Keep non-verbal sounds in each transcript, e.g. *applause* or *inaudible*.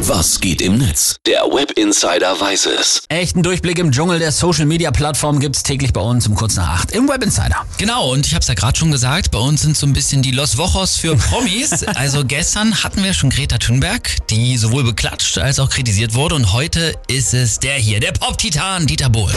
Was geht im Netz? Der Web Insider weiß es. Echten Durchblick im Dschungel der Social Media Plattform gibt's täglich bei uns um kurz nach acht im Web Insider. Genau, und ich habe es ja gerade schon gesagt, bei uns sind so ein bisschen die Los Wochos für *laughs* Promis. also gestern hatten wir schon Greta Thunberg, die sowohl beklatscht als auch kritisiert wurde. Und heute ist es der hier, der Pop-Titan Dieter Bohlen.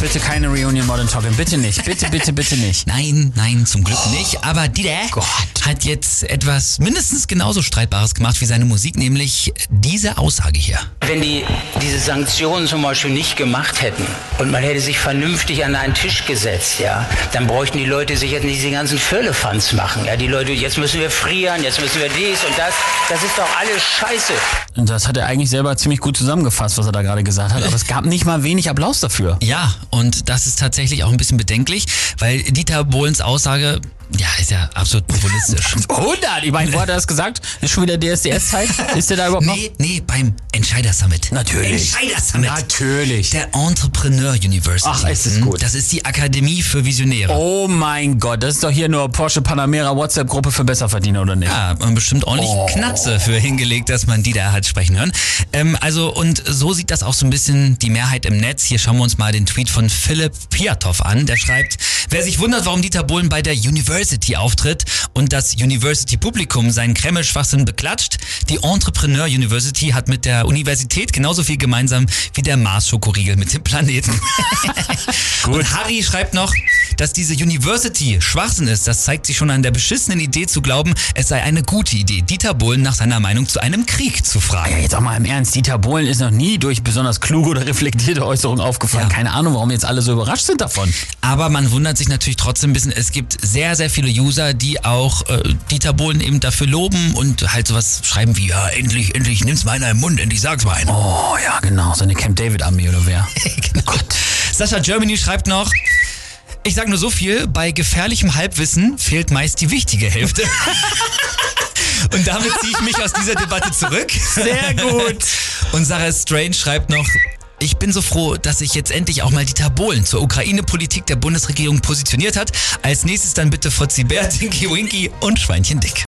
Bitte keine Reunion Modern Talking, bitte nicht. Bitte, bitte, bitte nicht. Nein, nein, zum Glück nicht. Aber Dieter Gott. hat jetzt etwas mindestens genauso Streitbares gemacht wie seine Musik, nämlich diese Aussage hier. Wenn die diese Sanktionen zum Beispiel nicht gemacht hätten und man hätte sich vernünftig an einen Tisch gesetzt, ja, dann bräuchten die Leute sich jetzt nicht diese ganzen Völlefanz machen. Ja, die Leute, jetzt müssen wir frieren, jetzt müssen wir dies und das. Das ist doch alles Scheiße. Und das hat er eigentlich selber ziemlich gut zusammengefasst, was er da gerade gesagt hat. Aber es gab nicht mal wenig Applaus dafür. Ja, und das ist tatsächlich auch ein bisschen bedenklich, weil Dieter Bohlens Aussage, ja, ist ja absolut populistisch. *laughs* 100! Ich meine, wo hat er das gesagt? Ist schon wieder DSDS-Zeit? *laughs* Ist der da überhaupt noch? Nee, nee, beim Entscheider Summit. Natürlich. Entscheider Summit. Natürlich. Der Entrepreneur University. Ach, ist das Hm, gut. Das ist die Akademie für Visionäre. Oh mein Gott, das ist doch hier nur Porsche Panamera WhatsApp-Gruppe für Besserverdiener, oder nicht? Ja, und bestimmt ordentlich Oh. Knatze für hingelegt, dass man die da hat sprechen hören. Ähm, also, und so sieht das auch so ein bisschen die Mehrheit im Netz. Hier schauen wir uns mal den Tweet von Philipp Piatow an. Der schreibt, wer sich wundert, warum Dieter Bohlen bei der University auftritt und das University-Publikum seinen Kreml-Schwachsinn beklatscht, die Entrepreneur University hat mit der Universität genauso viel gemeinsam wie der Mars-Schokoriegel mit dem Planeten. *laughs* *laughs* Und Harry schreibt noch, dass diese University Schwachsinn ist. Das zeigt sich schon an der beschissenen Idee zu glauben, es sei eine gute Idee, Dieter Bohlen nach seiner Meinung zu einem Krieg zu Ja, fragen. jetzt auch mal im Ernst, Dieter Bohlen ist noch nie durch besonders kluge oder reflektierte Äußerungen aufgefallen. Ja. Keine Ahnung, warum jetzt alle so überrascht sind davon. Aber man wundert sich natürlich trotzdem ein bisschen, es gibt sehr, sehr viele User, die auch äh, Dieter Bohlen eben dafür loben und halt sowas schreiben wie, ja, endlich, endlich, nimm's mal einer im Mund, endlich sag's mal einer. Oh ja, genau, so eine Camp David Armee oder wer? *laughs* genau. Sascha Germany schreibt noch, ich sag nur so viel, bei gefährlichem Halbwissen fehlt meist die wichtige Hälfte. *laughs* Und damit ziehe ich mich aus dieser Debatte zurück. Sehr gut. Und Sarah Strange schreibt noch, ich bin so froh, dass sich jetzt endlich auch mal Dieter Bohlen zur Ukraine-Politik der Bundesregierung positioniert hat. Als nächstes dann bitte Fotzi Bär, Tinky Winky und Schweinchen Dick.